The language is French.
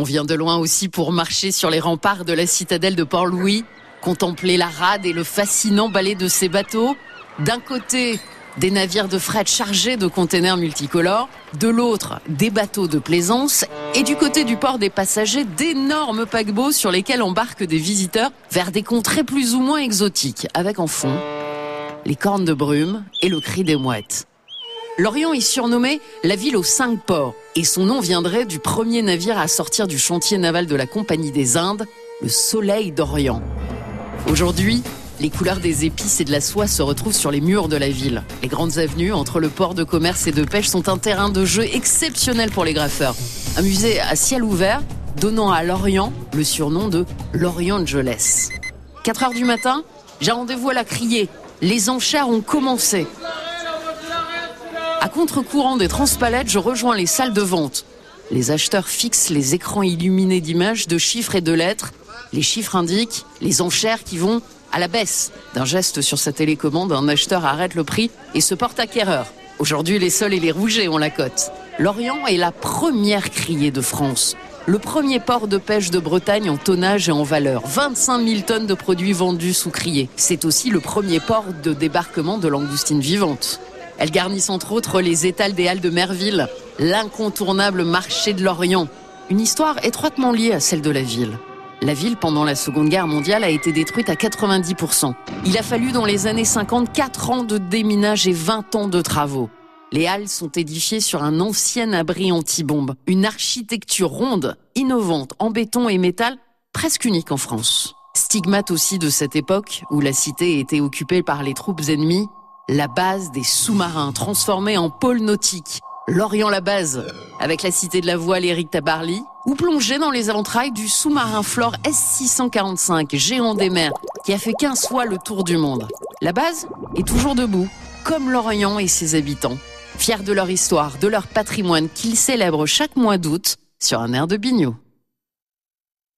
On vient de loin aussi pour marcher sur les remparts de la citadelle de Port-Louis, contempler la rade et le fascinant balai de ces bateaux. D'un côté, des navires de fret chargés de containers multicolores, de l'autre, des bateaux de plaisance, et du côté du port des passagers, d'énormes paquebots sur lesquels embarquent des visiteurs vers des contrées plus ou moins exotiques, avec en fond les cornes de brume et le cri des mouettes. Lorient est surnommé la ville aux cinq ports, et son nom viendrait du premier navire à sortir du chantier naval de la Compagnie des Indes, le Soleil d'Orient. Aujourd'hui, les couleurs des épices et de la soie se retrouvent sur les murs de la ville. Les grandes avenues entre le port de commerce et de pêche sont un terrain de jeu exceptionnel pour les graffeurs. Un musée à ciel ouvert donnant à Lorient le surnom de Lorient Angeles. 4 heures du matin, j'ai rendez-vous à la criée. Les enchères ont commencé. Contre-courant des transpalettes, je rejoins les salles de vente. Les acheteurs fixent les écrans illuminés d'images, de chiffres et de lettres. Les chiffres indiquent les enchères qui vont à la baisse. D'un geste sur sa télécommande, un acheteur arrête le prix et se porte acquéreur. Aujourd'hui, les sols et les rougets ont la cote. L'Orient est la première criée de France. Le premier port de pêche de Bretagne en tonnage et en valeur. 25 000 tonnes de produits vendus sous criée. C'est aussi le premier port de débarquement de langoustines vivantes. Elle garnissent entre autres les étals des Halles de Merville, l'incontournable marché de l'Orient. Une histoire étroitement liée à celle de la ville. La ville, pendant la Seconde Guerre mondiale, a été détruite à 90%. Il a fallu dans les années 50 4 ans de déminage et 20 ans de travaux. Les halles sont édifiées sur un ancien abri anti-bombe, une architecture ronde, innovante, en béton et métal, presque unique en France. Stigmate aussi de cette époque où la cité était occupée par les troupes ennemies, la base des sous-marins transformés en pôle nautique, Lorient-la-Base, avec la cité de la voile Éric Tabarly, ou plongé dans les entrailles du sous-marin Flore S645, géant des mers, qui a fait 15 fois le tour du monde. La base est toujours debout, comme Lorient et ses habitants, fiers de leur histoire, de leur patrimoine qu'ils célèbrent chaque mois d'août sur un air de bignou.